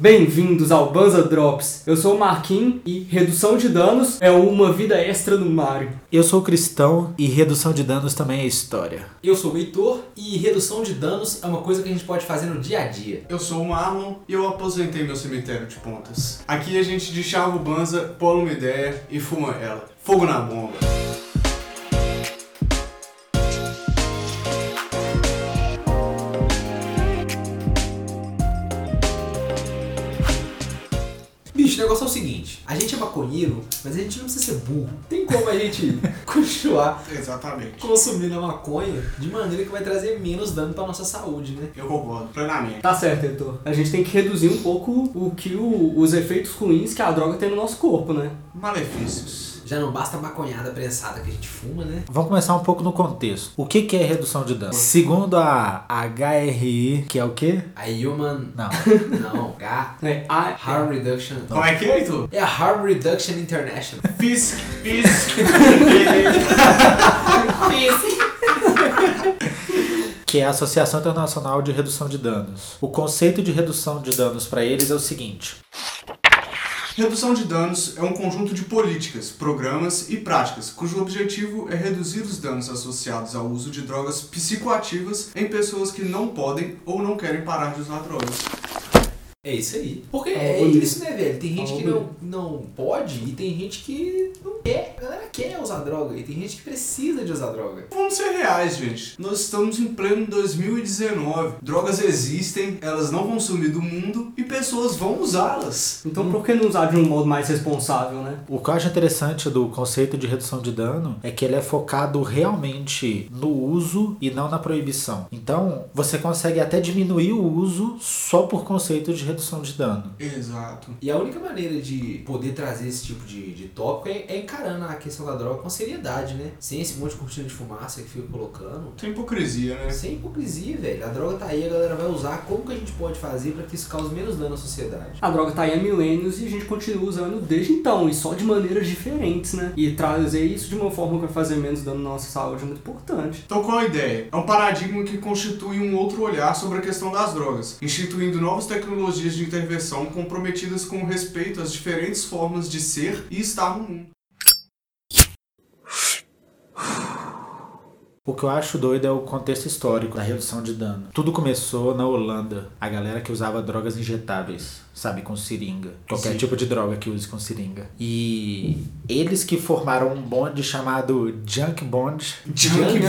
Bem-vindos ao Banza Drops. Eu sou o Marquinhos e redução de danos é uma vida extra no Mario. Eu sou cristão e redução de danos também é história. Eu sou o Heitor e redução de danos é uma coisa que a gente pode fazer no dia a dia. Eu sou o Marlon e eu aposentei meu cemitério de pontas. Aqui a gente deschava o Banza, pula uma ideia e fuma ela. Fogo na bomba. Gente é maconheiro, mas a gente não precisa ser burro. Tem como a gente continuar Exatamente. consumindo a maconha de maneira que vai trazer menos dano pra nossa saúde, né? Eu concordo plenamente. Tá certo, Heitor. A gente tem que reduzir um pouco o que o- os efeitos ruins que a droga tem no nosso corpo, né? Malefícios. Já não basta a maconhada prensada que a gente fuma, né? Vamos começar um pouco no contexto. O que, que é redução de danos? Segundo a HRI, que é o quê? A Human. Não. Não, H. É, a, Harm Reduction. Como é que é, Heitor? É a Harm Reduction International. Fisk, fisk. Que é a Associação Internacional de Redução de Danos. O conceito de redução de danos para eles é o seguinte: Redução de danos é um conjunto de políticas, programas e práticas cujo objetivo é reduzir os danos associados ao uso de drogas psicoativas em pessoas que não podem ou não querem parar de usar drogas. É isso aí. Porque É, é isso, né, velho? Tem gente que não, não pode e tem gente que não quer. A galera quer usar droga e tem gente que precisa de usar droga. Vamos ser reais, gente. Nós estamos em pleno 2019. Drogas existem, elas não vão sumir do mundo e pessoas vão usá-las. Então por que não usar de um modo mais responsável, né? O que eu acho interessante do conceito de redução de dano é que ele é focado realmente no uso e não na proibição. Então, você consegue até diminuir o uso só por conceito de redução de dano. Exato. E a única maneira de poder trazer esse tipo de, de tópico é, é encarando a questão da droga com seriedade, né? Sem esse monte de cortina de fumaça que fica colocando. Tem hipocrisia, né? Sem hipocrisia, velho. A droga tá aí, a galera vai usar. Como que a gente pode fazer pra que isso cause menos dano à sociedade? A droga tá aí há milênios e a gente continua usando desde então, e só de maneiras diferentes, né? E trazer isso de uma forma que vai fazer menos dano na nossa saúde é muito importante. Então qual a ideia? É um paradigma que constitui um outro olhar sobre a questão das drogas, instituindo novas tecnologias de intervenção comprometidas com o respeito às diferentes formas de ser e estar no mundo. O que eu acho doido é o contexto histórico da redução de dano. Tudo começou na Holanda. A galera que usava drogas injetáveis, sabe, com seringa. Qualquer Sim. tipo de droga que use com seringa. E eles que formaram um bonde chamado Junk Bond. Junk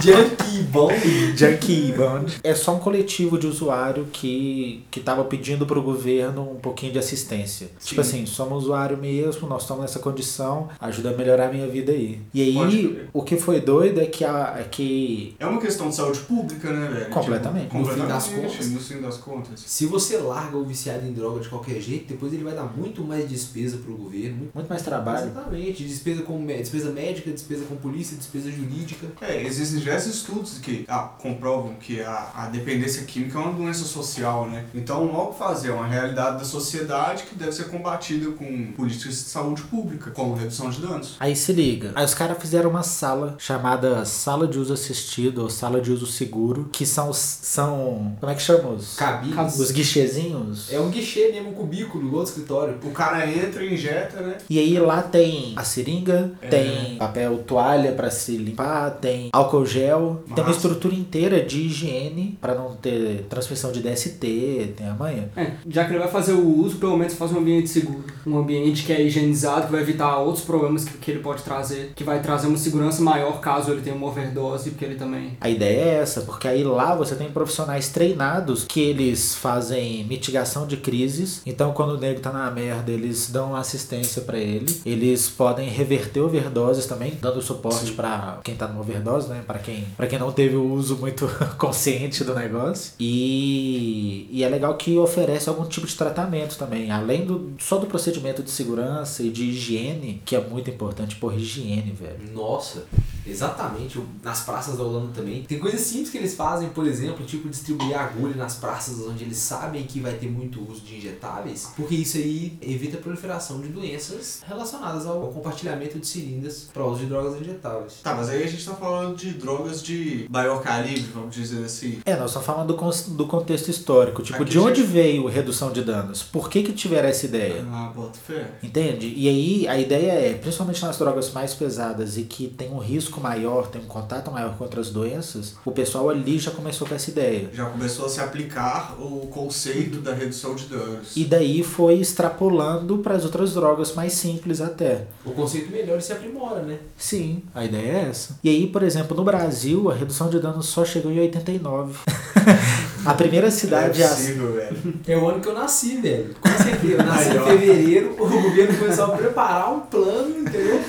Junkie bom. Junkie Bond. É só um coletivo de usuário que, que tava pedindo pro governo um pouquinho de assistência. Tipo assim, somos usuário mesmo, nós estamos nessa condição, ajuda a melhorar a minha vida aí. E aí, o que foi doido é que, a, é que É uma questão de saúde pública, né, velho? Completamente. Tipo, No fim das completamente, contas. No fim das contas. Se você larga o viciado em droga de qualquer jeito, depois ele vai dar muito mais despesa pro governo. Muito mais trabalho. Exatamente. Despesa com despesa médica, despesa com polícia, despesa jurídica. É, existem diversos estudos que ah, comprovam que a, a dependência química é uma doença social, né? Então, não há o que fazer, é uma realidade da sociedade que deve ser combatida com políticas de saúde pública, como redução de danos. Aí se liga. Aí os caras fizeram uma sala chamada sala de uso assistido ou sala de uso seguro, que são os- são como é que chama os Cabines. os guichezinhos? É um guichê mesmo, um cubículo, igual escritório. O cara entra e injeta, né? E aí lá tem a seringa, É. tem papel toalha pra se limpar, tem álcool gel, tem uma estrutura inteira de higiene pra não ter transmissão de DST, tem a manha. É, já que ele vai fazer o uso, pelo menos faz um ambiente seguro. Um ambiente que é higienizado, que vai evitar outros problemas que, que ele pode trazer. Que vai trazer uma segurança maior caso ele tenha uma overdose, porque ele também. A ideia é essa, porque aí lá você tem profissionais treinados que eles fazem mitigação de crises. Então, quando o nego tá na merda, eles dão assistência pra ele. Eles podem reverter overdoses também, dando suporte pra quem tá numa overdose, né? Pra quem, pra quem não teve o uso muito consciente do negócio. E, e é legal que oferece algum tipo de tratamento também, além do só do procedimento de segurança e de higiene, que é muito importante, por higiene, velho. Nossa, Exatamente, nas praças da Holanda também. Tem coisas simples que eles fazem, por exemplo, tipo distribuir agulha nas praças onde eles sabem que vai ter muito uso de injetáveis, porque isso aí evita a proliferação de doenças relacionadas ao compartilhamento de seringas para uso de drogas injetáveis. Tá, mas aí a gente tá falando de drogas de maior calibre, vamos dizer assim. É, nós estamos falando do, con- do contexto histórico. Tipo, Aqui de onde já- veio redução de danos? Por que que tiveram essa ideia? Ah, bota fé. Entende? E aí a ideia é, principalmente nas drogas mais pesadas e que tem um risco maior, tem um contato maior com outras doenças, o pessoal ali já começou com essa ideia. Já começou a se aplicar o conceito da redução de danos. E daí foi extrapolando para as outras drogas mais simples até. O conceito melhor se aprimora, né? Sim, a ideia é essa. E aí, por exemplo, no Brasil, a redução de danos só chegou em 89. a primeira cidade é a possível, velho. É o ano que eu nasci, velho. Com certeza. Eu nasci em fevereiro, o governo começou a preparar um plano, entendeu?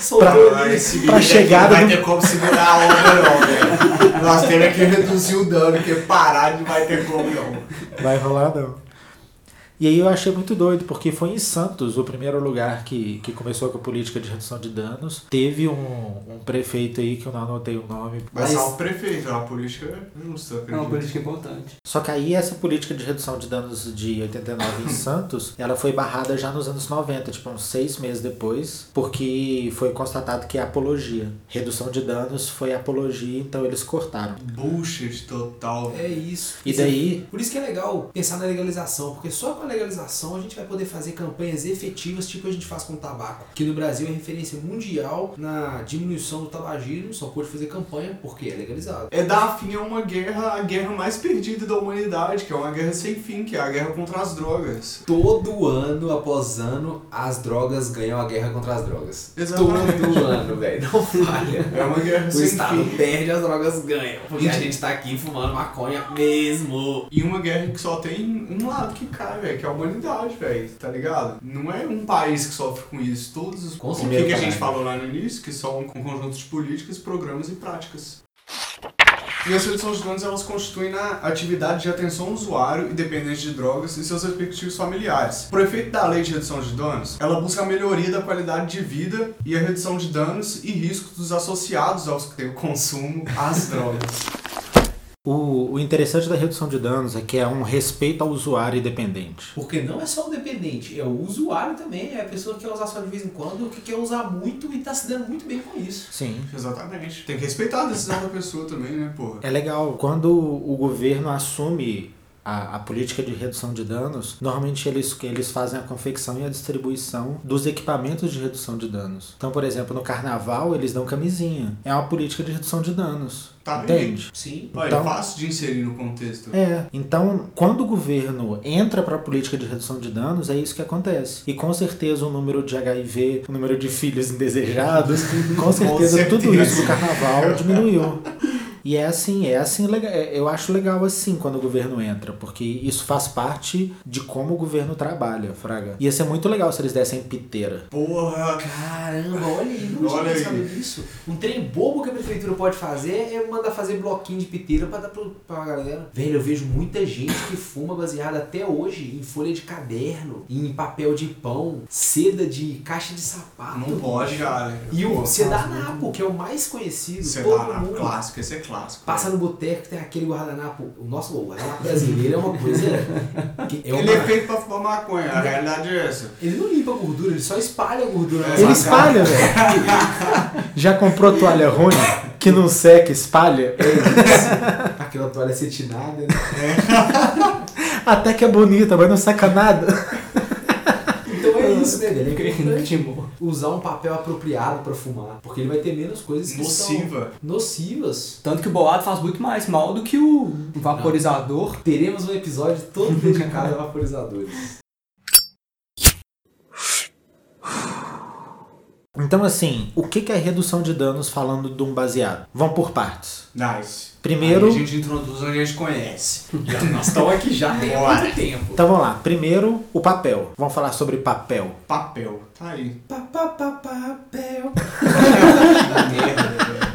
Soltou Pra- ali. esse pra aqui chegada não vai do- ter como segurar a onda não, velho. Nós temos que reduzir o dano, porque parar não vai ter como não. Vai rolar não. E aí eu achei muito doido, porque foi em Santos o primeiro lugar que, que começou com a política de redução de danos. Teve um, um prefeito aí que eu não anotei o nome. Mas, Mas- só o prefeito, a política é justa, É uma acredito. política importante. Só que aí essa política de redução de danos de 89 em Santos, ela foi barrada já nos anos 90, tipo uns seis meses depois, porque foi constatado que é apologia. Redução de danos foi apologia, então eles cortaram. Bullshit total. É isso. E daí, Por isso que é legal pensar na legalização, porque só com a legalização a gente vai poder fazer campanhas efetivas, tipo a gente faz com o tabaco. Que no Brasil é referência mundial na diminuição do tabagismo, só pode fazer campanha porque é legalizado. É dar fim a uma guerra, a guerra mais perdida da humanidade, que é uma guerra sem fim, que é a guerra contra as drogas. Todo ano após ano, as drogas ganham a guerra contra as drogas. Exatamente. Todo ano, velho. Não falha. É uma guerra O sem Estado fim. perde, as drogas ganham. Porque a gente tá aqui fumando maconha mesmo. E uma guerra que só tem um lado que cai, velho, que é a humanidade, velho, tá ligado? Não é um país que sofre com isso. Todos os. Com o que, que a gente caralho. falou lá no início, que são um conjunto de políticas, programas e práticas. E as reduções de danos elas constituem a atividade de atenção ao usuário e dependente de drogas e seus respectivos familiares. Por efeito da lei de redução de danos, ela busca a melhoria da qualidade de vida e a redução de danos e riscos dos associados aos que têm o consumo às drogas. o, o interessante da redução de danos é que é um respeito ao usuário e dependente. Porque não é só o dependente, é o usuário também, é a pessoa que quer usar só de vez em quando, que quer usar muito e tá se dando muito bem com isso. Sim. Exatamente. Tem que respeitar a decisão da pessoa também, né, porra? É legal. Quando o governo assume a, a política de redução de danos, normalmente eles, eles fazem a confecção e a distribuição dos equipamentos de redução de danos. Então, por exemplo, no carnaval eles dão camisinha. É uma política de redução de danos. Tá entende? Sim. Olha, Então- é fácil de inserir no contexto. É, então quando o governo entra para a política de redução de danos, é isso que acontece. E com certeza o número de HIV, o número de filhos indesejados, com certeza tudo certeza. isso do carnaval diminuiu. E é assim, é assim, é- eu acho legal assim quando o governo entra, porque isso faz parte de como o governo trabalha, Fraga. Ia ser muito legal se eles dessem piteira. Porra! Caramba, olha aí, não Olha tinha pensado nisso. Um trem bobo que a prefeitura pode fazer é mandar fazer bloquinho de piteira pra dar pro, pra galera. Velho, eu vejo muita gente que fuma baseada até hoje em folha de caderno, em papel de pão, seda de caixa de sapato. Não pode, cara. E o Sedanapo, que é o mais conhecido, mundo clássico, esse é clássico. Passa no boteco tem aquele guardanapo. O nosso o guardanapo brasileiro é uma coisa. Que é uma, Ele é feito pra fumar maconha, a realidade é essa. ele não limpa a gordura, ele só espalha a gordura É, Ele espalha, velho. Já comprou toalha ruim que não seca, espalha? cara. Aquela toalha acetinada, né? Até que é bonita, mas não saca nada. Isso, né, velho? É importante timor. usar um papel apropriado pra fumar, porque ele vai ter menos coisas que Nociva. são nocivas. Tanto que o bolado faz muito mais mal do que o vaporizador. Teremos um episódio todo dedicado a vaporizadores. Então, assim, o que é redução de danos falando de um baseado? Vamos por partes. Nice. Primeiro- Aí a gente introduz onde a gente conhece. Já, nós estamos aqui já tem muito tempo. Então vamos lá. Primeiro, o papel. Vamos falar sobre papel. Papel. Tá aí. Pa, pa, pa, papel. Merda, velho.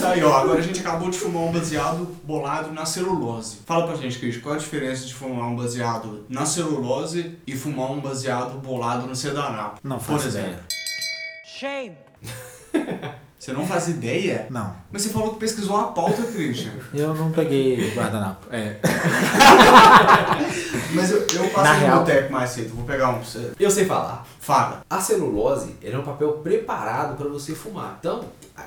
Tá aí, ó. Agora a gente acabou de fumar um baseado bolado na celulose. Fala pra gente, Cris, qual a diferença de fumar um baseado na celulose e fumar um baseado bolado no sedanapo? Não Por exemplo. ideia. Shame. Você não faz ideia? Não. Mas você falou que pesquisou uma pauta, Christian. Eu não peguei guardanapo. É. Mas eu, eu Na real- no boteco mais cedo. Vou pegar um pra você. Eu sei falar. Fala. A celulose é um papel preparado para você fumar. Então,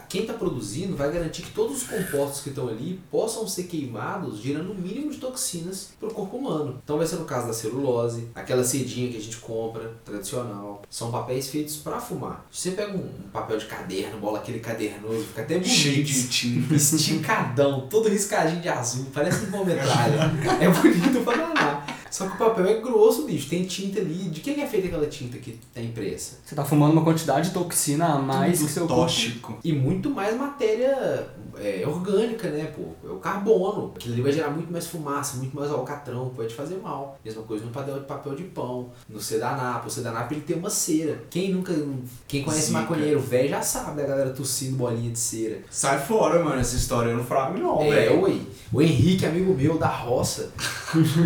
quem está produzindo vai garantir que todos os compostos que estão ali possam ser queimados, gerando o mínimo de toxinas para o corpo humano. Então, vai ser no caso da celulose, aquela cedinha que a gente compra, tradicional. São papéis feitos para fumar. Você pega um, um papel de caderno, bola aquele cadernoso, fica até bonito. Cheio de tinta. esticadão, todo riscadinho de azul, parece uma metralha. é bonito pra danar. Só que o papel é grosso, bicho. Tem tinta ali. De que é feita aquela tinta que tá impressa? Você tá fumando uma quantidade de toxina a mais que seu corpo. tóxico. E muito mais matéria é, orgânica, né, pô? É o carbono. Aquilo ali vai gerar muito mais fumaça, muito mais alcatrão, pode fazer mal. Mesma coisa no papel de papel de pão, no sedanapo. O sedanapo ele tem uma cera. Quem nunca. Quem conhece Zica. maconheiro velho já sabe da galera tossindo bolinha de cera. Sai fora, mano. Essa história eu não frago, não, É, velho. ué. O Henrique, amigo meu da roça,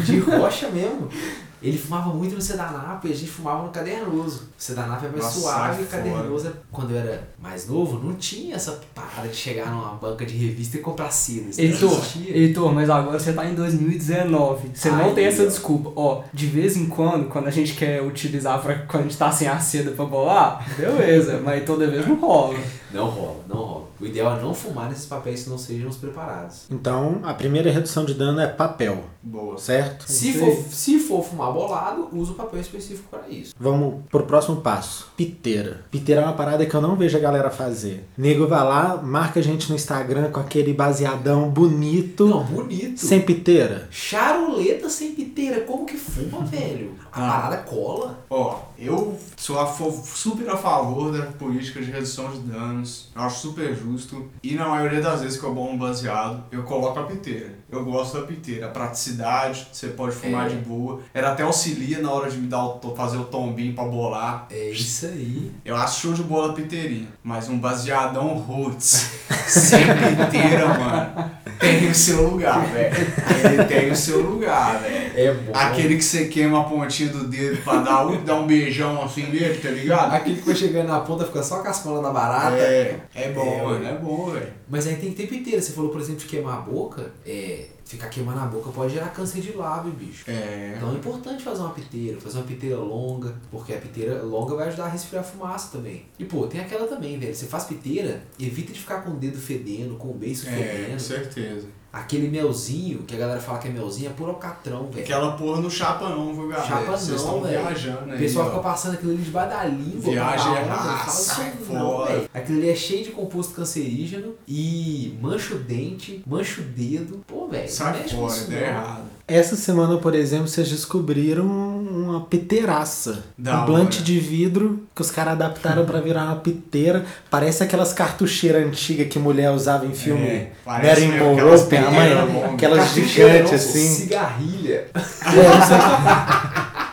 de rocha mesmo. Ele fumava muito no Sedanapo e a gente fumava no cadernoso. O Sedanapo é mais Nossa, suave e o cadernoso, é- quando eu era mais novo, não tinha essa parada de chegar numa banca de revista e comprar. Isso não Heitor, existia. Heitor, mas agora você tá em 2019. Você não Ai, tem essa desculpa. Ó, de vez em quando, quando a gente quer utilizar pra quando a gente tá sem a seda pra bolar, beleza, mas toda vez não rola. Não rola, não rola. O ideal é não fumar nesses papéis que não sejam os preparados. Então, a primeira redução de dano é papel, Boa. certo? Se for, se for fumar bolado, usa o papel específico para isso. Vamos pro próximo passo. Piteira. Piteira é uma parada que eu não vejo a galera fazer. Nego vai lá, marca a gente no Instagram com aquele baseadão bonito, Não, bonito. sem piteira. Charoleta sem piteira, como que fuma, velho? A Ah. parada cola. Ó, eu sou a super a favor da política de redução de danos. Eu acho super justo. E na maioria das vezes que eu um baseado, eu coloco a piteira. Eu gosto da piteira. A praticidade, você pode fumar É. de boa. Ela até auxilia na hora de me dar o, fazer o tombinho pra bolar. É isso aí. Eu acho show de bola a piteirinha. Mas um baseadão roots, sem piteira, mano, tem o seu lugar, velho. Ele tem o seu lugar, velho. É bom. Aquele que você queima a pontinha do dedo pra dar um, dar um beijão assim nele, tá ligado? Aquele que vai chegando na ponta fica só cascando na barata. É, é bom, É, mano, é bom, velho. Mas aí tem que ter piteira. Você falou, por exemplo, de queimar a boca. É. Ficar queimando a boca pode gerar câncer de lábio, bicho. É. Então é importante fazer uma piteira, fazer uma piteira longa, porque a piteira longa vai ajudar a resfriar a fumaça também. E pô, tem aquela também, velho. Você faz piteira, evita de ficar com o dedo fedendo, com o beiço É, fedendo. com certeza. Aquele melzinho, que a galera fala que é melzinho, é puro alcatrão, velho. Aquela porra não chapa não, viu, galera? Chapa Vocês não, estão velho. viajando O aí, pessoal ó. fica passando aquilo ali debaixo da língua. Viagem é sai não, velho. Aquilo ali é cheio de composto cancerígeno e mancha o dente, mancha o dedo. Pô, velho, Sai fora, não. errada. Essa semana, por exemplo, vocês descobriram uma piteiraça. Da um blante de vidro que os caras adaptaram pra virar uma piteira. Parece aquelas cartucheiras antigas que mulher usava em filme. É, Marilyn Monroe, aquelas tem a piteiras mãe, longas. aquelas Cartucheira gigantes assim. Cigarrilha. É, isso aí.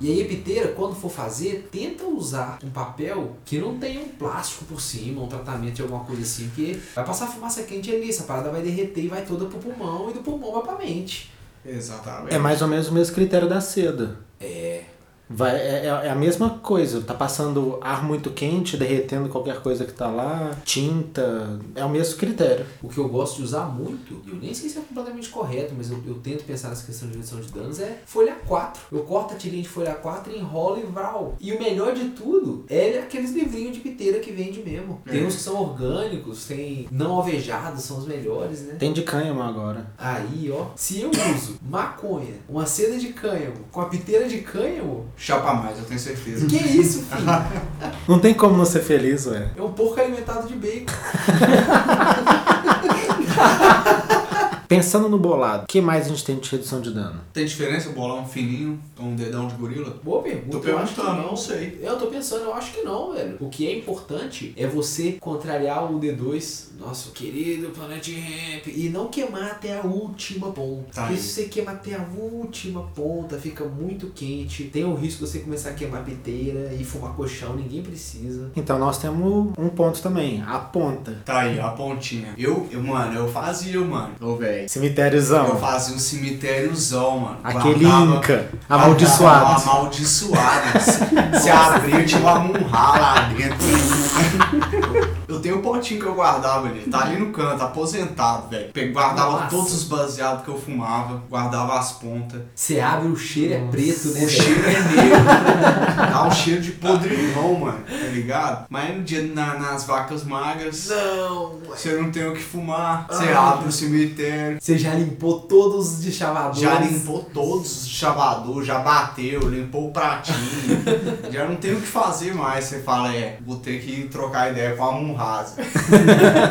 E aí a piteira, quando for fazer, tenta usar um papel que não tenha um plástico por cima, um tratamento de alguma coisa assim, porque vai passar fumaça quente ali, essa parada vai derreter e vai toda pro pulmão e do pulmão vai pra mente. Exatamente. É mais ou menos o mesmo critério da seda. É. Vai, é, é a mesma coisa, tá passando ar muito quente, derretendo qualquer coisa que tá lá, tinta, é o mesmo critério. O que eu gosto de usar muito, e eu nem sei se é completamente correto, mas eu, eu tento pensar nessa questão de redução de danos, é folha 4. Eu corto a tirinha de folha 4 e enrolo e vral. E o melhor de tudo é aqueles livrinhos de piteira que vende mesmo. Tem É. uns que são orgânicos, tem não alvejados, são os melhores, né? Tem de cânhamo agora. Aí, ó, se eu uso maconha, uma seda de cânhamo, com a piteira de cânhamo, Chapa mais, eu tenho certeza. que isso, filho? Não tem como não ser feliz, ué. É um porco alimentado de bacon. Pensando no bolado, o que mais a gente tem de redução de dano? Tem diferença bolar um fininho ou um dedão de gorila? Boa pergunta. Tô eu acho que perguntando, não sei. Eu tô pensando, eu acho que não, velho. O que é importante é você contrariar o D2, nosso querido Planet Ramp, e não queimar até a última ponta. Tá Porque aí. se você queima até a última ponta, fica muito quente. Tem o risco de você começar a queimar piteira e fumar colchão, ninguém precisa. Então nós temos um ponto também, a ponta. Tá aí, a pontinha. Eu, eu mano, eu fazia, mano. Ô, velho. Eu Cemitériozão. fazia um cemitériozão, mano. Aquele Guardava- Inca. guardava Amaldiçoado. Amaldiçoado. Você abria, tinha uma munhá lá dentro. Eu tenho um potinho que eu guardava ali. Tá ali no canto, aposentado, velho. Guardava Nossa. todos os baseados que eu fumava. Guardava as pontas. Você abre, o cheiro é preto, né? O velho? cheiro é negro. Dá um cheiro de podridão, mano. Tá ligado? Mas no dia na- nas vacas magras, Não, você não tem o que fumar. Você Ai. abre o cemitério. Você já limpou todos os de chavadores. Já limpou todos os chavadores, já bateu, limpou o pratinho. já não tem o que fazer mais. Você fala, é, vou ter que trocar ideia com a Munrasa.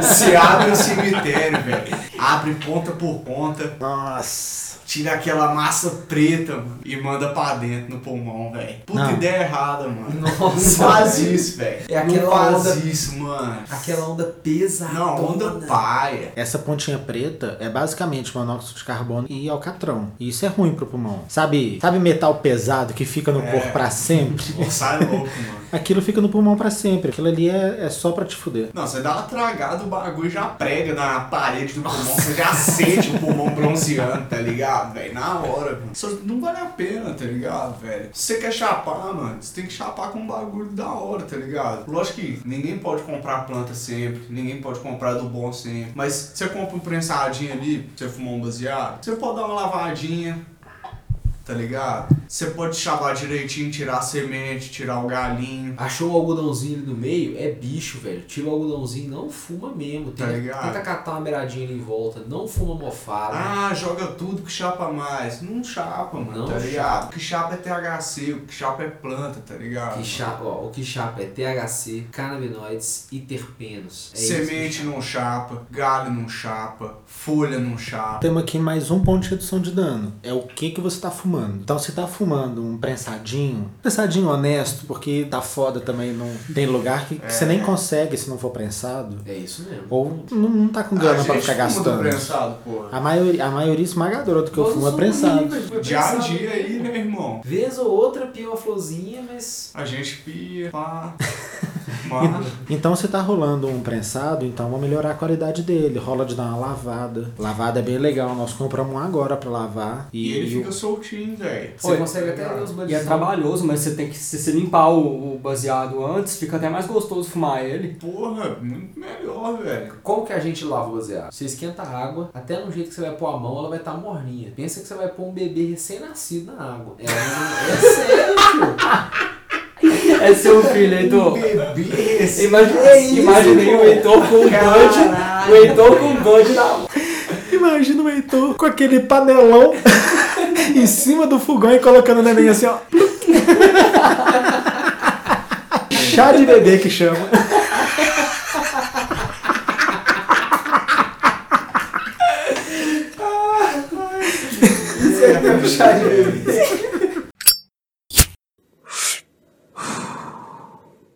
Você abre o cemitério, velho. Abre ponta por ponta. Nossa. Tira aquela massa preta, mano, e manda pra dentro no pulmão, velho. Puta Não. ideia errada, mano. Nossa, Não faz isso, velho. É aquela Não faz onda- isso, mano. Aquela onda pesada. Não, onda paia. Essa pontinha preta é basicamente monóxido de carbono e alcatrão. E isso é ruim pro pulmão. Sabe, sabe metal pesado que fica no É. corpo pra sempre? Pô, sai louco, mano. Aquilo fica no pulmão pra sempre. Aquilo ali é, é só pra te fuder. Não, você dá uma tragada, o bagulho já prega na parede do pulmão, você já sente o pulmão bronzeando, tá ligado, velho? Na hora, mano. Isso não vale a pena, tá ligado, velho? Se você quer chapar, mano, você tem que chapar com um bagulho da hora, tá ligado? Lógico que ninguém pode comprar planta sempre, ninguém pode comprar do bom sempre. Mas você compra um prensadinho ali, você fumar um baseado, você pode dar uma lavadinha, tá ligado? Você pode chavar direitinho, tirar a semente, tirar o galinho. Achou o algodãozinho ali no meio? É bicho, velho. Tira o algodãozinho, não fuma mesmo. Tá Tenta, ligado? tenta catar uma beiradinha ali em volta. Não fuma mofada. Ah, joga tudo que chapa mais. Não chapa, mano, Não tá chapa. ligado? O que chapa é THC, o que chapa é planta, tá ligado? Que chapa, ó, o que chapa é THC, canabinoides e terpenos. É isso Semente não chapa, galho não chapa, folha não chapa. Temos aqui mais um ponto de redução de dano. É o que que você tá fumando. Então você tá fumando um prensadinho, prensadinho honesto, porque tá foda também, não tem lugar que, que você nem consegue se não for prensado. É isso mesmo. Ou não, não tá com grana a pra gente ficar fuma do gastando. prensado, porra. A maioria, a maioria esmagadora do que eu Nós fumo é prensado. a dia aí, né, irmão? Vez ou outra pia uma florzinha, mas. A gente pia, pá. Então se tá rolando um prensado, então vamos melhorar a qualidade dele. Rola de dar uma lavada. Lavada é bem legal. Nós compramos um agora pra lavar. e E, ele e o- fica soltinho, velho. Você Oi, consegue até os E é trabalhoso, mas você tem que. Se você limpar o, o baseado antes, fica até mais gostoso fumar ele. Porra, muito melhor, velho. Como que a gente lava o baseado? Você esquenta a água, até no jeito que você vai pôr a mão, ela vai estar morninha. Pensa que você vai pôr um bebê recém-nascido na água. Não... É sério, tio. É seu filho, Heitor. Bebê, esse Imagina, É isso, imaginei o Heitor com um bud. O Heitor com um bud na mão. Imagina o Heitor com aquele panelão em cima do fogão e colocando o neném assim, ó. Chá de bebê que chama. Isso é um chá de bebê.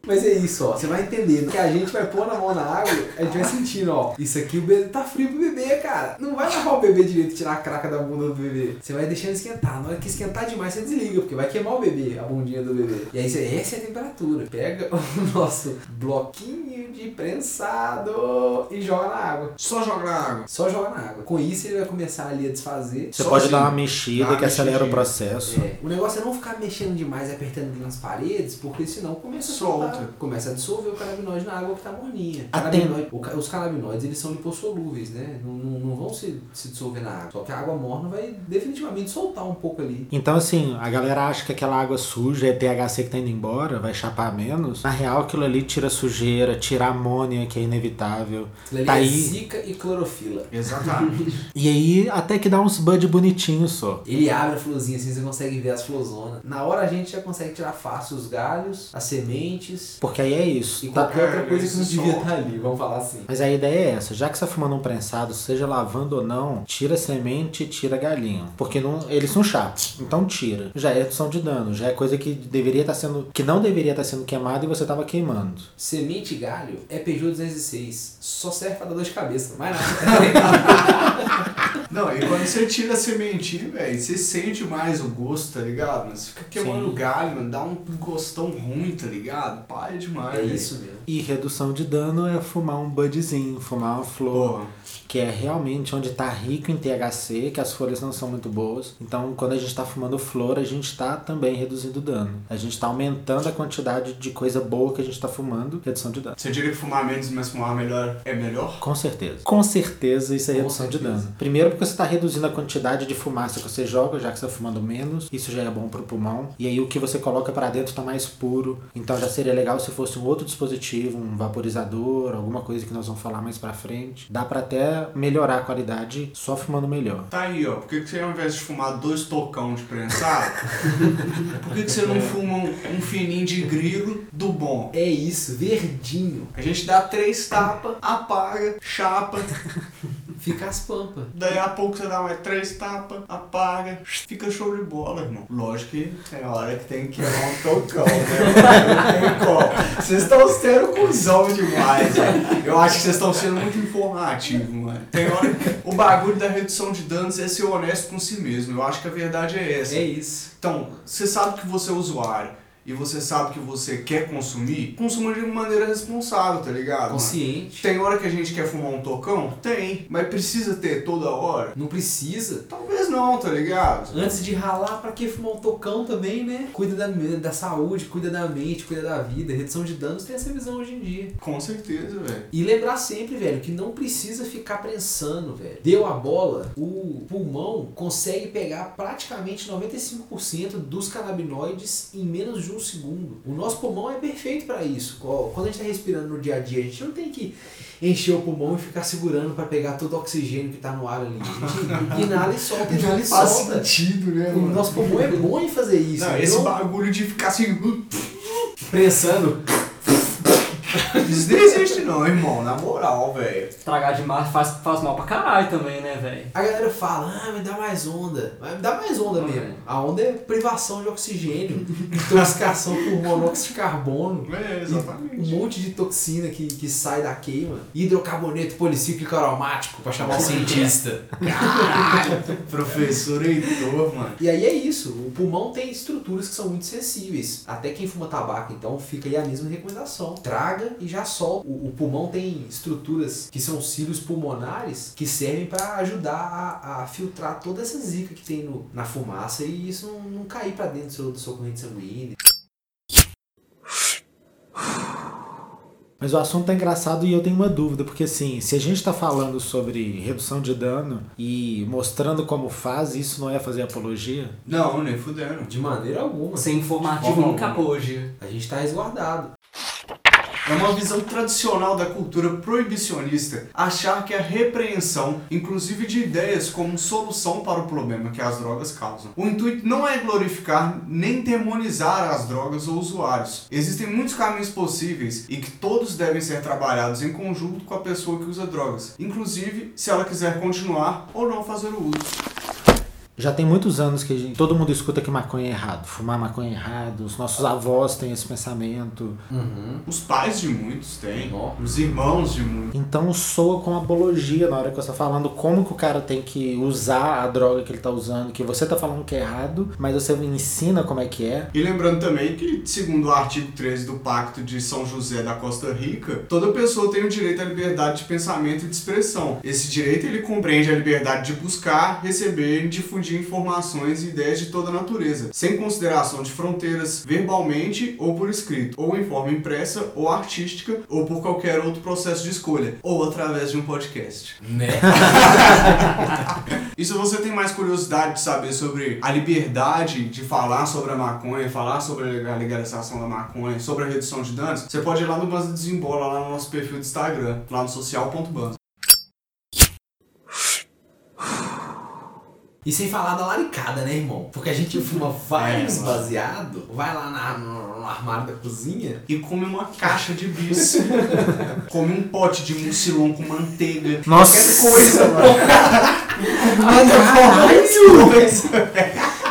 Mas é isso, ó. Você vai entendendo que a gente vai pôr na mão na água, a gente vai sentindo, ó. Isso aqui o bebê tá frio pro bebê, cara. Não vai lavar o bebê direito tirar a craca da bunda do bebê. Você vai deixando esquentar. Na hora que esquentar demais, você desliga, porque vai queimar o bebê, a bundinha do bebê. E aí, você, essa é a temperatura. Pega o nosso bloquinho de prensado e joga na água. Só joga na água. Só joga na água. Com isso, ele vai começar ali a desfazer. Você Só pode assim. dar uma mexida uma que acelera o processo. É, o negócio é não ficar mexendo demais, apertando ali nas paredes, porque senão começa a Solta. soltar, começa a dissolver o canabinoide na água que tá morninha. Canabinoide- os canabinoides eles são lipossolúveis, né? Não, não, não vão se, se dissolver na água. Só que a água morna vai definitivamente soltar um pouco ali. Então, assim, a galera acha que aquela água suja é THC que tá indo embora, vai chapar menos. Na real, aquilo ali tira sujeira, tira amônia, que é inevitável. Tá é aí. zika e clorofila. Exatamente. E aí, até que dá uns bud bonitinhos só. Ele abre a florzinha assim, você consegue ver as florzonas. Na hora a gente já consegue tirar fácil os galhos, as sementes Porque aí é isso. e Tá- qualquer outra coisa que não devia estar ali, vamos falar assim. Mas a ideia é essa, já que você tá fumando um prensado, seja lavando ou não, tira a semente e tira galinho. Porque não, eles são chatos. Então tira. Já é redução de dano, já é coisa que deveria estar sendo. que não deveria estar sendo queimada e você tava queimando. Semente e galho é Peugeot 206. Só serve pra dar dor de cabeça, mais nada. Não, e quando você tira a sementinha, velho, você sente mais o gosto, tá ligado? Mas você fica queimando Sim. galho, mano, dá um gostão ruim, tá ligado? Pá, paia demais. É isso mesmo. E redução de dano é fumar um budzinho, fumar uma flor, Porra. que é realmente onde está rico em THC, que as folhas não são muito boas. Então, quando a gente está fumando flor, a gente está também reduzindo dano. A gente está aumentando a quantidade de coisa boa que a gente está fumando, redução de dano. Você diria que fumar menos, mas fumar melhor é melhor? Com certeza. Com certeza isso é Com redução de certeza. dano. Primeiro porque você está reduzindo a quantidade de fumaça que você joga, já que você está fumando menos. Isso já é bom pro pulmão. E aí o que você coloca para dentro está mais puro. Então já seria legal se fosse um outro dispositivo, um vaporizador, alguma coisa que nós vamos falar mais pra frente. Dá para até melhorar a qualidade só fumando melhor. Tá aí, ó. Por que, que você, ao invés de fumar dois tocão de prensado, por que, que você não fuma um, um fininho de grilo do bom? É isso, verdinho. A gente dá três tapas, apaga, chapa, Fica as pampas. daí a pouco você dá mais três tapas, apaga, fica show de bola, irmão. Lógico que tem hora que tem que quebrar um tocão, né? Não tem como. Vocês estão sendo cuzão demais, velho. Eu acho que vocês estão sendo muito informativos, mano. Tem hora que o bagulho da redução de danos é ser honesto com si mesmo. Eu acho que a verdade é essa. É isso. Então, você sabe que você é usuário e você sabe que você quer consumir, consuma de maneira responsável, tá ligado? mano? Consciente. Tem hora que a gente quer fumar um tocão? Tem. Mas precisa ter toda hora? Não precisa. Talvez não, tá ligado? Antes de ralar, pra que fumar um tocão também, né? Cuida da, da saúde, cuida da mente, cuida da vida. Redução de danos tem essa visão hoje em dia. Com certeza, velho. E lembrar sempre, velho, que não precisa ficar prensando, velho. Deu a bola, o pulmão consegue pegar praticamente 95% dos canabinoides em menos de um segundo. O nosso pulmão é perfeito pra isso. Quando a gente tá respirando no dia a dia, a gente não tem que encher o pulmão e ficar segurando pra pegar todo o oxigênio que tá no ar ali. A gente inala e solta, inala e Faz solta. sentido, né, O nosso pulmão é bom em fazer isso. Não, então, esse bagulho de ficar assim. prensando. Isso não existe, não, irmão. Na moral, velho. Tragar demais faz, faz mal pra caralho também, né, velho? A galera fala, ah, me dá mais onda. Mas me dá mais onda Não, mesmo. velho. A onda é privação de oxigênio, intoxicação por monóxido de carbono. É, Um exatamente. monte de toxina que, que sai da queima. Hidrocarboneto policíclico aromático, pra chamar o cientista. Professor Heitor, mano. E aí é isso. O pulmão tem estruturas que são muito sensíveis. Até quem fuma tabaco, então, fica aí a mesma recomendação. Traga e já solta. O, o pulmão tem estruturas que são cílios pulmonares que servem para ajudar a, a filtrar toda essa zica que tem no, na fumaça e isso não, não cair para dentro do seu, da sua corrente sanguínea. Mas o assunto é engraçado e eu tenho uma dúvida, porque assim, se a gente tá falando sobre redução de dano e mostrando como faz, isso não é fazer apologia? Não, nem fuderam. De maneira alguma. Ser informativo Forma nunca apologia. A gente tá resguardado. É uma visão tradicional da cultura proibicionista achar que a repreensão, inclusive de ideias como solução para o problema que as drogas causam. O intuito não é glorificar nem demonizar as drogas ou usuários. Existem muitos caminhos possíveis e que todos devem ser trabalhados em conjunto com a pessoa que usa drogas, inclusive se ela quiser continuar ou não fazer o uso. Já tem muitos anos que a gente- todo mundo escuta que maconha é errado, fumar maconha é errado, os nossos avós têm esse pensamento. Uhum. Os pais de muitos têm, Ó. os irmãos de muitos. Então soa com apologia na hora que você tá falando como que o cara tem que usar a droga que ele tá usando, que você tá falando que é errado, mas você ensina como é que é. E lembrando também que, segundo o artigo 13 do Pacto de São José da Costa Rica, toda pessoa tem o direito à liberdade de pensamento e de expressão. Esse direito ele compreende a liberdade de buscar, receber e difundir informações e ideias de toda a natureza, sem consideração de fronteiras, verbalmente ou por escrito, ou em forma impressa ou artística, ou por qualquer outro processo de escolha, ou através de um podcast. Né? E se você tem mais curiosidade de saber sobre a liberdade de falar sobre a maconha, falar sobre a legalização da maconha, sobre a redução de danos, você pode ir lá no Banza Desembola, lá no nosso perfil do Instagram, lá no social.banza. E sem falar da laricada, né, irmão? Porque a gente fuma vários É, baseado, vai lá na- no, no armário da cozinha. E come uma caixa de bis. come um pote de mucilon com manteiga. Nossa! Qualquer coisa, mano.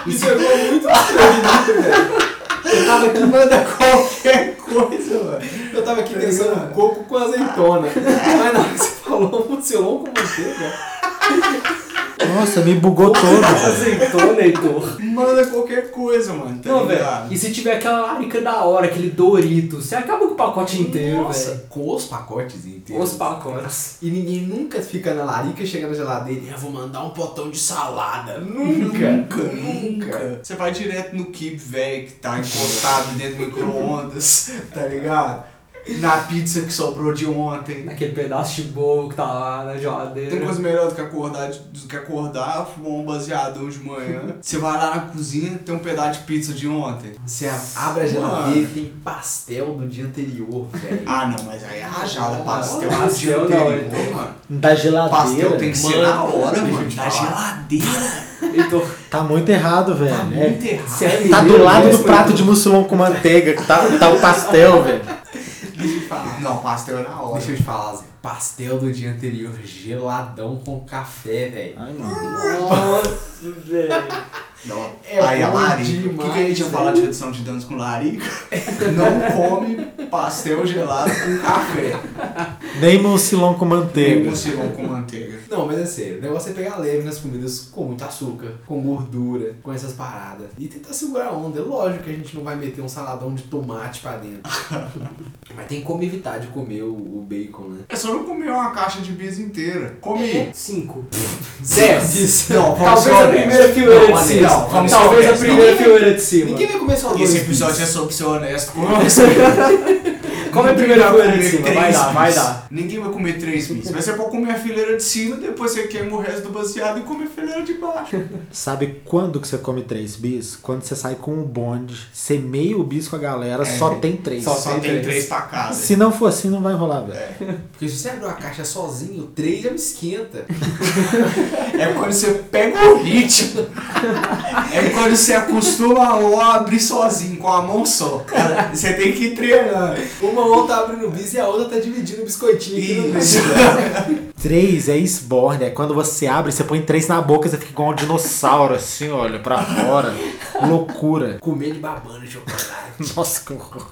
Isso é muito estranho, velho. Eu tava aqui, Manda qualquer coisa, mano. eu tava aqui Tá pensando um coco com azeitona. Mas na hora que você falou mucilon com manteiga. Nossa, me bugou todo. velho. Azeitona, Heitor. Manda qualquer coisa, mano. Tá Não, velho. E se tiver aquela larica da hora, aquele Dorito, você acaba com o pacote inteiro, Nossa, velho. com os pacotes inteiros. Os pacotes. E ninguém nunca fica na larica, chega na geladeira e eu vou mandar um potão de salada. Nunca, nunca, nunca. Você vai direto no keep, velho, que tá encostado dentro do micro-ondas, tá ligado? Na pizza que sobrou de ontem. Naquele pedaço de bolo que tá lá na geladeira. Tem coisa melhor do que acordar, de- do que acordar, fumar um baseadão de manhã. Você vai lá na cozinha, tem um pedaço de pizza de ontem. Você abre a geladeira e tem pastel do dia anterior, velho. Ah, não, mas aí é rajada, pastel Pastel do dia não, anterior, então. mano. Da geladeira. Pastel tem que ser na hora, mano. Da geladeira. Heitor, Tá muito errado, velho. Tá É- muito errado. sério? Tá do lado do prato de mussulão com manteiga, que tá, tá o pastel, velho. Deixa eu te falar. Não, pastel é na hora. Deixa eu te falar, Zé. Pastel do dia anterior, geladão com café, velho. Ai, mano. Nossa, velho. Não. É aí a larica. O que, que a gente ia demais, falar de redução de danos com larica? Não come pastel gelado com café. Nem mussilão com manteiga. mucilão com manteiga. Não, mas é sério, o negócio é pegar leve nas comidas com muito açúcar, com gordura, com essas paradas. E tentar segurar a onda. É lógico que a gente não vai meter um saladão de tomate pra dentro. mas tem como evitar de comer o, o bacon, né? É só não comer uma caixa de bis inteira. Come. Cinco. Dez. Não, Talvez a primeira fileira de vamos Talvez a primeira fileira de cima. Ninguém vai comer só dois Esse episódio é sobre ser honesto com Come a primeira vai fileira de cima. Vai dar, vai dar. Ninguém vai comer três bis. Mas você pode comer a fileira de cima, depois você queima o resto do baseado e come a fileira de baixo. Sabe quando que você come três bis? Quando você sai com um bonde, você meia o bis com a galera, É. só tem três. Só Só tem tem três. três pra casa. Se não for assim, não vai rolar, velho. Porque se você abrir uma caixa sozinho, o três já me esquenta. É quando você pega o ritmo. É quando você acostuma a abrir sozinho, com a mão só. Cara, Você tem que ir treinando. Uma mão tá abrindo o bis e a outra tá dividindo o biscoitinho aqui no meio. Isso. Três é esborne, é quando você abre, você põe três na boca, você fica igual um dinossauro, assim, olha, pra fora. Loucura. Comer de babando de chocolate. Nossa, que horror.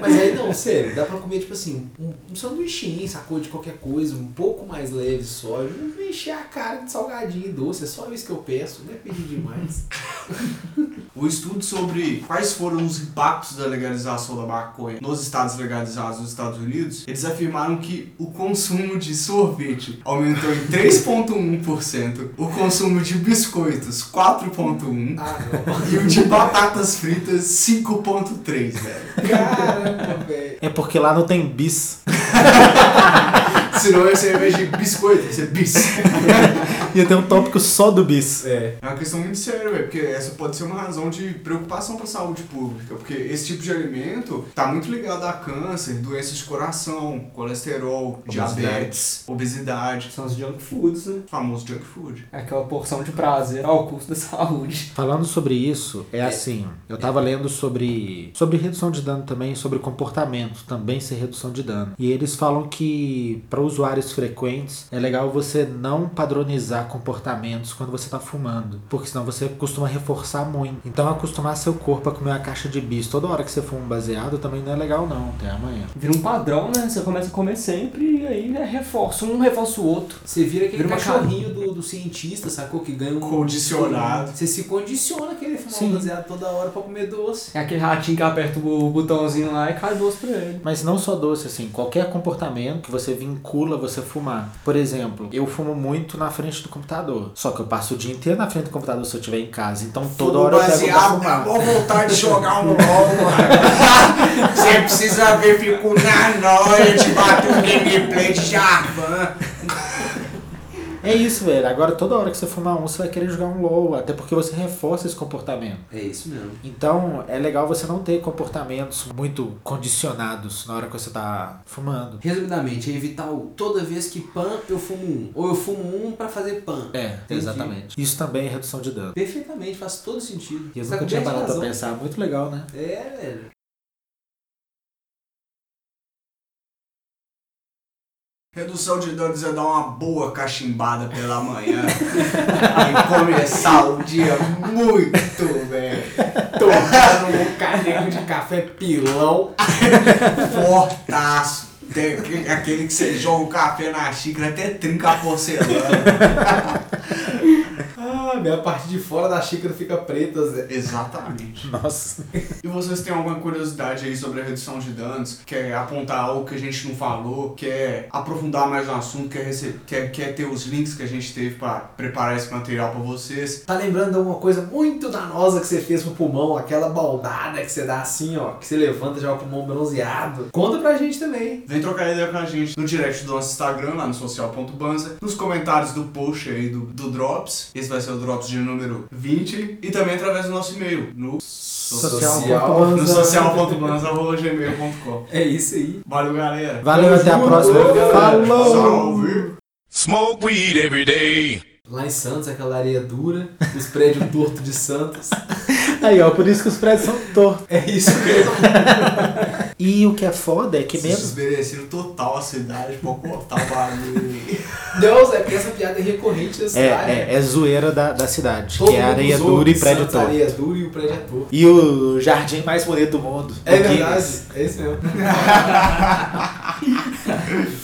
Mas aí não, sério, dá pra comer tipo assim, um, um sanduichinho, sacou? De qualquer coisa, um pouco mais leve só. Eu encher a cara de salgadinho e doce, é só isso que eu peço, não é pedir demais. O estudo sobre quais foram os impactos da legalização da maconha nos estados legalizados dos Estados Unidos, eles afirmaram que o consumo de sorvete aumentou em 3,1%, o consumo de biscoitos 4,1%, Ah, e o de batatas fritas 5,3%, velho. Caramba, velho. É porque lá não tem bis. Senão ia ser ao invés de biscoito, ia ser bis. Ia ter um tópico só do bis. É. É uma questão muito séria, velho, porque essa pode ser uma razão de preocupação para a saúde pública, porque esse tipo de alimento tá muito ligado a câncer, doenças de coração, colesterol, Obesidade. diabetes, obesidade, São os junk foods, né? o famoso junk food. É Aquela porção de prazer ao custo da saúde. Falando sobre isso, é assim, eu tava lendo sobre sobre redução de dano também, sobre comportamento, também ser redução de dano. E eles falam que para usuários frequentes é legal você não padronizar comportamentos quando você tá fumando, porque senão você costuma reforçar muito. Então acostumar seu corpo a comer uma caixa de bis toda hora que você fuma um baseado também não é legal não, até amanhã. Vira um padrão, né? Você começa a comer sempre e aí né, reforça. Um reforça o outro. Você vira aquele Vira cachorrinho do, do cientista, sacou? Que ganha um. Condicionado. Você se condiciona a querer fumar Sim. baseado toda hora pra comer doce. É aquele ratinho que aperta o botãozinho lá e cai doce pra ele. Mas não só doce, assim, qualquer comportamento que você vincula você fumar. Por exemplo, eu fumo muito na frente do computador. Só que eu passo o dia inteiro na frente do computador se eu estiver em casa. Então toda hora eu pego pra baseado, fumar. vou voltar de jogar um LOL, mano. Você precisa ver, fico na noia de bater um gameplay de Jarvan. É isso, velho. Agora toda hora que você fumar um, você vai querer jogar um LOL. Até porque você reforça esse comportamento. É isso mesmo. Então é legal você não ter comportamentos muito condicionados na hora que você tá fumando. Resumidamente, é evitar o toda vez que pan eu fumo um. Ou eu fumo um pra fazer pan. É, Entendi. exatamente. Isso também é redução de dano. Perfeitamente, faz todo sentido. E eu Você nunca tinha de parado pra pensar. Muito legal, né? É, velho. Redução de danos é dar uma boa cachimbada pela manhã e começar o dia muito bem. Tomando um caneco de café pilão. Fortaço. Tem aquele- que você joga o café na xícara até trinca a porcelana. sabe? A parte de fora da xícara fica preta, Zé. Exatamente. Nossa. E vocês têm alguma curiosidade aí sobre a redução de danos? Quer apontar algo que a gente não falou? Quer aprofundar mais no assunto? Quer, rece- quer, quer ter os links que a gente teve para preparar esse material para vocês? Tá lembrando de alguma coisa muito danosa que você fez pro pulmão? Aquela baldada que você dá assim, ó, que você levanta já o pulmão bronzeado? Conta pra gente também. Vem trocar ideia com a gente no direct do nosso Instagram, lá no social.banza, nos comentários do post aí do, do Drops. Esse vai ser o Drops de número 20. E também através do nosso e-mail, no, Social. no social.banza.gmail.com. É isso aí. Valeu, galera. Valeu, até a junto. próxima. Falou! Salve! Smoke weed every day. Lá em Santos, aquela areia dura, os prédios tortos de Santos. Aí, ó, por isso que os prédios são tortos. É isso mesmo. E o que é foda é que Vocês mesmo. desmereceram total a cidade pra cortar o barulho. Deus, é porque essa piada é recorrente da É, cidade. é, é zoeira da, da cidade, Todo que é areia dura e prédio torto. areia dura e o prédio é torto. E o jardim mais bonito do mundo. É verdade, é isso mesmo.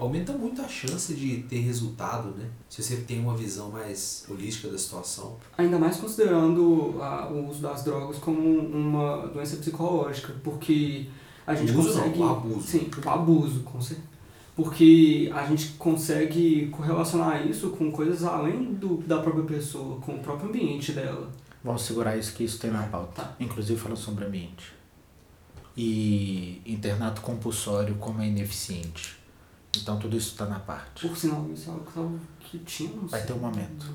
Aumenta muito a chance de ter resultado, né? Se você tem uma visão mais holística da situação. Ainda mais considerando a- o uso das drogas como uma doença psicológica, porque a gente O uso não, consegue. o abuso. Sim, o abuso, com certeza. Porque a gente consegue correlacionar isso com coisas além do, da própria pessoa, com o próprio ambiente dela. Vamos segurar isso que isso tem na pauta. Tá. Inclusive falando sobre ambiente. E internato compulsório como é ineficiente. Então tudo isso está na parte. Por sinal, isso é algo que não Vai ter um momento.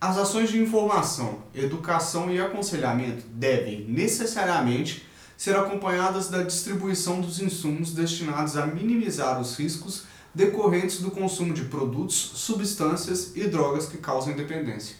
As ações de informação, educação e aconselhamento devem necessariamente ser acompanhadas da distribuição dos insumos destinados a minimizar os riscos decorrentes do consumo de produtos, substâncias e drogas que causam dependência.